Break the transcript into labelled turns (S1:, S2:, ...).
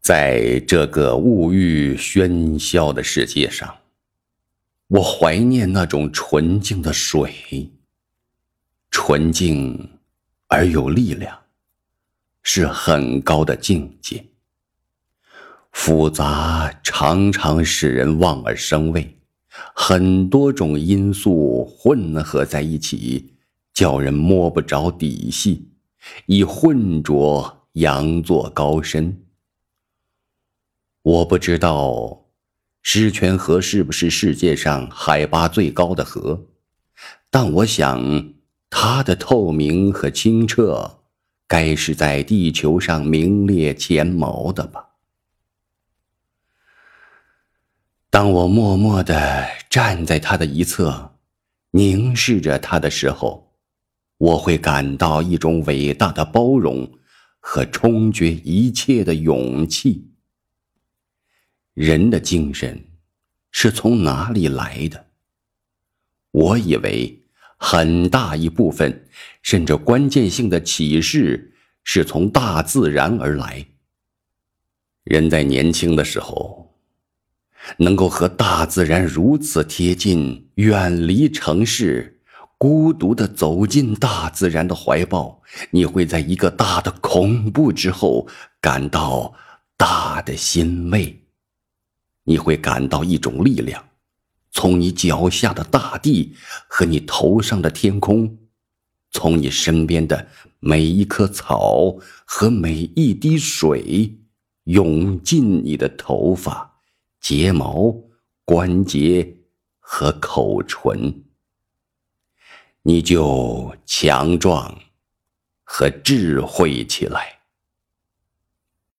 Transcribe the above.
S1: 在这个物欲喧嚣的世界上，我怀念那种纯净的水。纯净而有力量，是很高的境界。复杂常常使人望而生畏，很多种因素混合在一起，叫人摸不着底细，以浑浊佯作高深。我不知道狮泉河是不是世界上海拔最高的河，但我想它的透明和清澈，该是在地球上名列前茅的吧。当我默默地站在它的一侧，凝视着它的时候，我会感到一种伟大的包容和冲决一切的勇气。人的精神是从哪里来的？我以为很大一部分，甚至关键性的启示是从大自然而来。人在年轻的时候，能够和大自然如此贴近，远离城市，孤独的走进大自然的怀抱，你会在一个大的恐怖之后，感到大的欣慰。你会感到一种力量，从你脚下的大地和你头上的天空，从你身边的每一棵草和每一滴水，涌进你的头发、睫毛、关节和口唇，你就强壮和智慧起来。